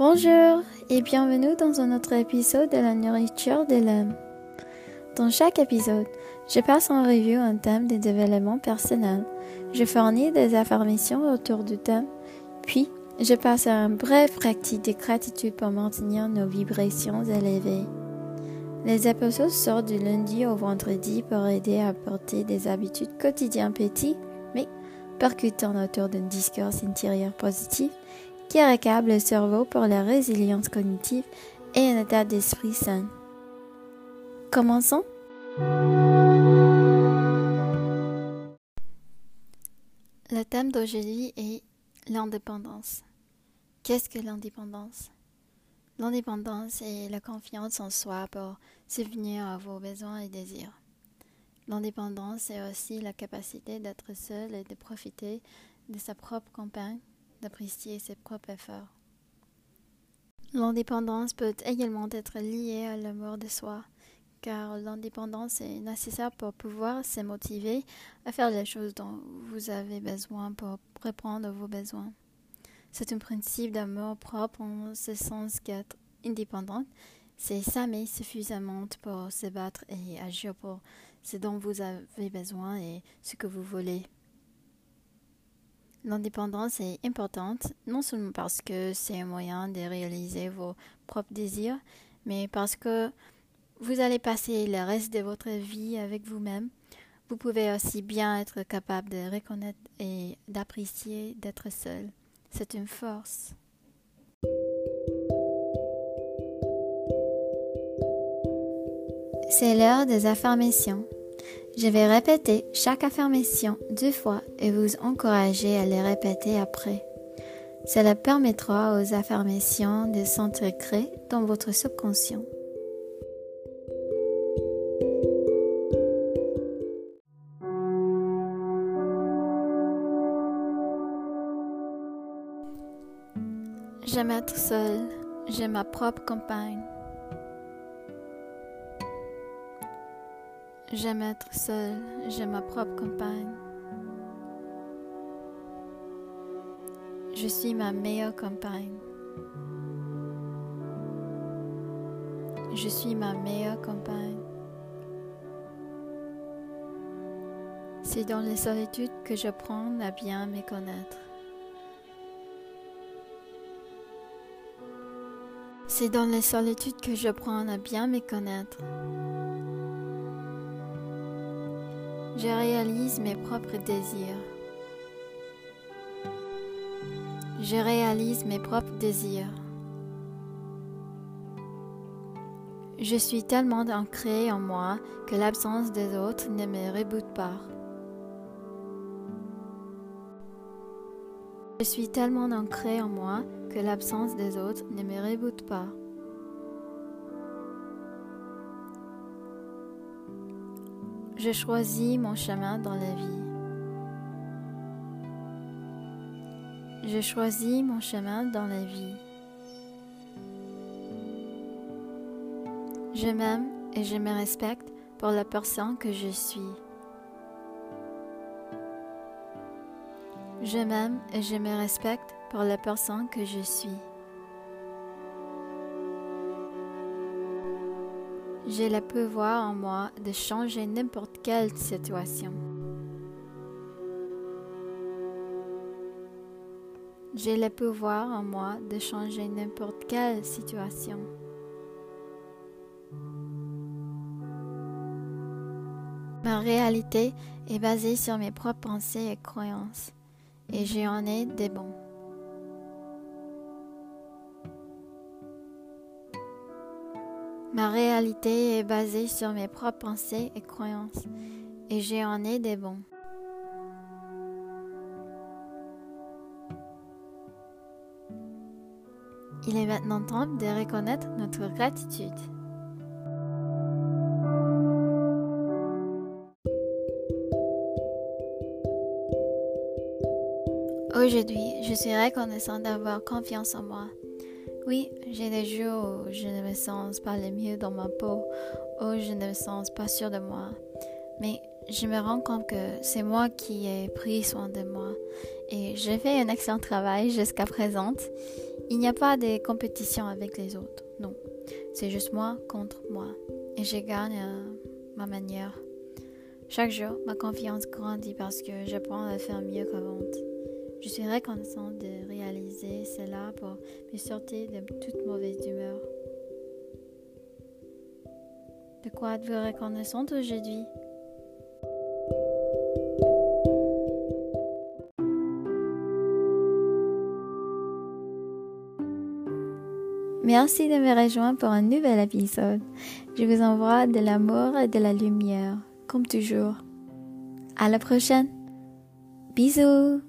Bonjour et bienvenue dans un autre épisode de la nourriture de l'âme. Dans chaque épisode, je passe en revue un thème de développement personnel. Je fournis des affirmations autour du thème, puis je passe à un bref pratique de gratitude pour maintenir nos vibrations élevées. Les épisodes sortent du lundi au vendredi pour aider à porter des habitudes quotidiennes petites, mais percutant autour d'un discours intérieur positif qui récable le cerveau pour la résilience cognitive et un état d'esprit sain. Commençons. Le thème d'aujourd'hui est l'indépendance. Qu'est-ce que l'indépendance? L'indépendance est la confiance en soi pour subvenir à vos besoins et désirs. L'indépendance est aussi la capacité d'être seul et de profiter de sa propre campagne d'apprécier ses propres efforts. L'indépendance peut également être liée à l'amour de soi, car l'indépendance est nécessaire pour pouvoir se motiver à faire les choses dont vous avez besoin pour répondre à vos besoins. C'est un principe d'amour propre en ce sens qu'être indépendante, c'est s'aimer suffisamment pour se battre et agir pour ce dont vous avez besoin et ce que vous voulez. L'indépendance est importante, non seulement parce que c'est un moyen de réaliser vos propres désirs, mais parce que vous allez passer le reste de votre vie avec vous-même. Vous pouvez aussi bien être capable de reconnaître et d'apprécier d'être seul. C'est une force. C'est l'heure des affirmations. Je vais répéter chaque affirmation deux fois et vous encourager à les répéter après. Cela permettra aux affirmations de s'intégrer dans votre subconscient. J'aime être seule, j'ai ma propre compagne. J'aime être seule, j'ai ma propre compagne. Je suis ma meilleure compagne. Je suis ma meilleure compagne. C'est dans les solitudes que j'apprends à bien me connaître. C'est dans les solitudes que j'apprends à bien me connaître. Je réalise mes propres désirs. Je réalise mes propres désirs. Je suis tellement ancré en moi que l'absence des autres ne me reboute pas. Je suis tellement ancré en moi que l'absence des autres ne me reboute pas. Je choisis mon chemin dans la vie. Je choisis mon chemin dans la vie. Je m'aime et je me respecte pour la personne que je suis. Je m'aime et je me respecte pour la personne que je suis. J'ai le pouvoir en moi de changer n'importe quelle situation. J'ai le pouvoir en moi de changer n'importe quelle situation. Ma réalité est basée sur mes propres pensées et croyances, et j'en ai des bons. Ma réalité est basée sur mes propres pensées et croyances, et j'en ai des bons. Il est maintenant temps de reconnaître notre gratitude. Aujourd'hui, je suis reconnaissant d'avoir confiance en moi oui, j'ai des jours où je ne me sens pas le mieux dans ma peau, où je ne me sens pas sûre de moi. Mais je me rends compte que c'est moi qui ai pris soin de moi. Et j'ai fait un excellent travail jusqu'à présent. Il n'y a pas de compétition avec les autres, non. C'est juste moi contre moi. Et je gagne à ma manière. Chaque jour, ma confiance grandit parce que j'apprends à faire mieux qu'avant. Je suis reconnaissante de réaliser cela pour me sortir de toute mauvaise humeur. De quoi êtes-vous reconnaissante aujourd'hui? Merci de me rejoindre pour un nouvel épisode. Je vous envoie de l'amour et de la lumière, comme toujours. À la prochaine. Bisous.